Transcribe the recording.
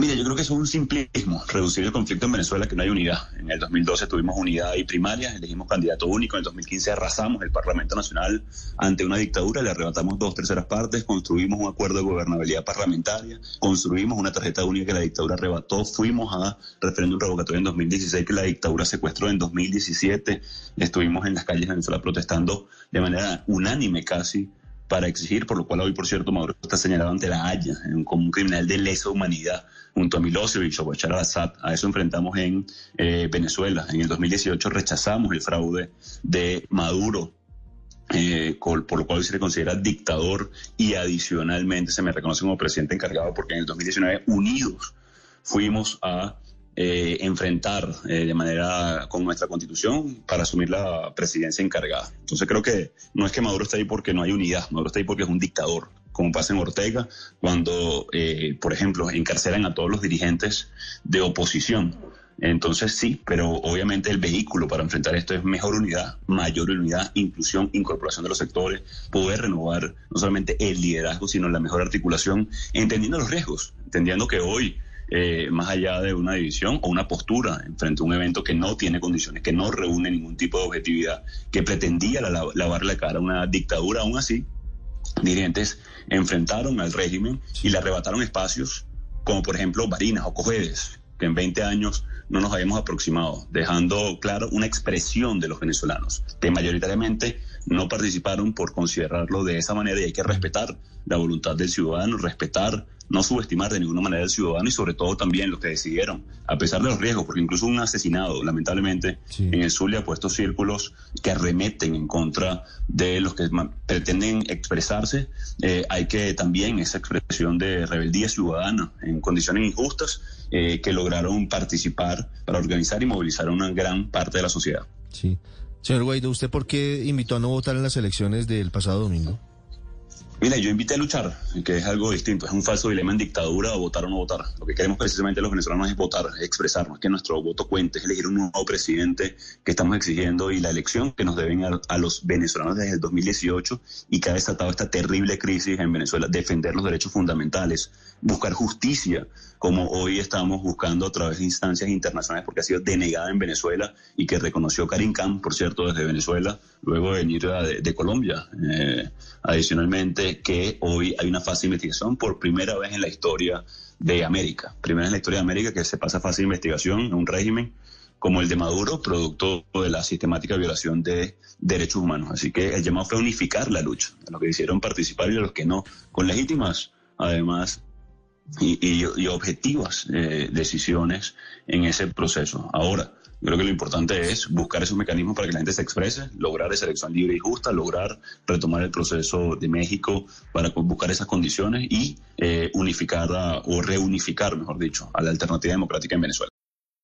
Mira, yo creo que eso es un simplismo, reducir el conflicto en Venezuela, que no hay unidad. En el 2012 tuvimos unidad y primaria, elegimos candidato único, en el 2015 arrasamos el Parlamento Nacional ante una dictadura, le arrebatamos dos terceras partes, construimos un acuerdo de gobernabilidad parlamentaria, construimos una tarjeta única que la dictadura arrebató, fuimos a referéndum revocatorio en 2016 que la dictadura secuestró en 2017, estuvimos en las calles de Venezuela protestando de manera unánime casi para exigir, por lo cual hoy, por cierto, Maduro está señalado ante la Haya como un criminal de lesa humanidad junto a Milosevic o Bashar al-Assad. A eso enfrentamos en eh, Venezuela. En el 2018 rechazamos el fraude de Maduro eh, por lo cual se le considera dictador y adicionalmente se me reconoce como presidente encargado porque en el 2019 unidos fuimos a eh, enfrentar eh, de manera con nuestra constitución para asumir la presidencia encargada. Entonces creo que no es que Maduro esté ahí porque no hay unidad, Maduro está ahí porque es un dictador, como pasa en Ortega, cuando, eh, por ejemplo, encarcelan a todos los dirigentes de oposición. Entonces sí, pero obviamente el vehículo para enfrentar esto es mejor unidad, mayor unidad, inclusión, incorporación de los sectores, poder renovar no solamente el liderazgo, sino la mejor articulación, entendiendo los riesgos, entendiendo que hoy eh, más allá de una división o una postura frente a un evento que no tiene condiciones, que no reúne ningún tipo de objetividad, que pretendía lavar la cara a una dictadura, aún así, dirigentes enfrentaron al régimen y le arrebataron espacios como por ejemplo Barinas o Cojedes, que en 20 años no nos habíamos aproximado, dejando claro una expresión de los venezolanos, que mayoritariamente no participaron por considerarlo de esa manera. Y hay que respetar la voluntad del ciudadano, respetar no subestimar de ninguna manera al ciudadano y sobre todo también los que decidieron, a pesar de los riesgos, porque incluso un asesinado, lamentablemente, en el Zulia ha puesto círculos que arremeten en contra de los que pretenden expresarse. Eh, hay que también esa expresión de rebeldía ciudadana en condiciones injustas eh, que lograron participar para organizar y movilizar a una gran parte de la sociedad. Sí. Señor Guaidó, ¿usted por qué invitó a no votar en las elecciones del pasado domingo? Mira, yo invité a luchar, que es algo distinto, es un falso dilema en dictadura o votar o no votar. Lo que queremos precisamente los venezolanos es votar, es expresarnos, que nuestro voto cuente, es elegir un nuevo presidente que estamos exigiendo y la elección que nos deben a, los venezolanos desde el 2018 y que ha desatado esta terrible crisis en Venezuela, defender los derechos fundamentales, buscar justicia, como hoy estamos buscando a través de instancias internacionales porque ha sido denegada en Venezuela y que reconoció Karim Khan, por cierto, desde Venezuela, luego de venir de, Colombia. Eh, adicionalmente, que hoy hay una fase de investigación por primera vez en la historia de América, primera vez en la historia de América que se pasa fase de investigación en un régimen como el de Maduro, producto de la sistemática violación de derechos humanos. Así que el llamado fue unificar la lucha, a los que hicieron participar y a los que no, con legítimas, además, y, objetivas eh, decisiones en ese proceso. Ahora, creo que lo importante es buscar esos mecanismos para que la gente se exprese, lograr esa elección libre y justa, lograr retomar el proceso de México para buscar esas condiciones y eh, unificar o reunificar, mejor dicho, a la alternativa democrática en Venezuela.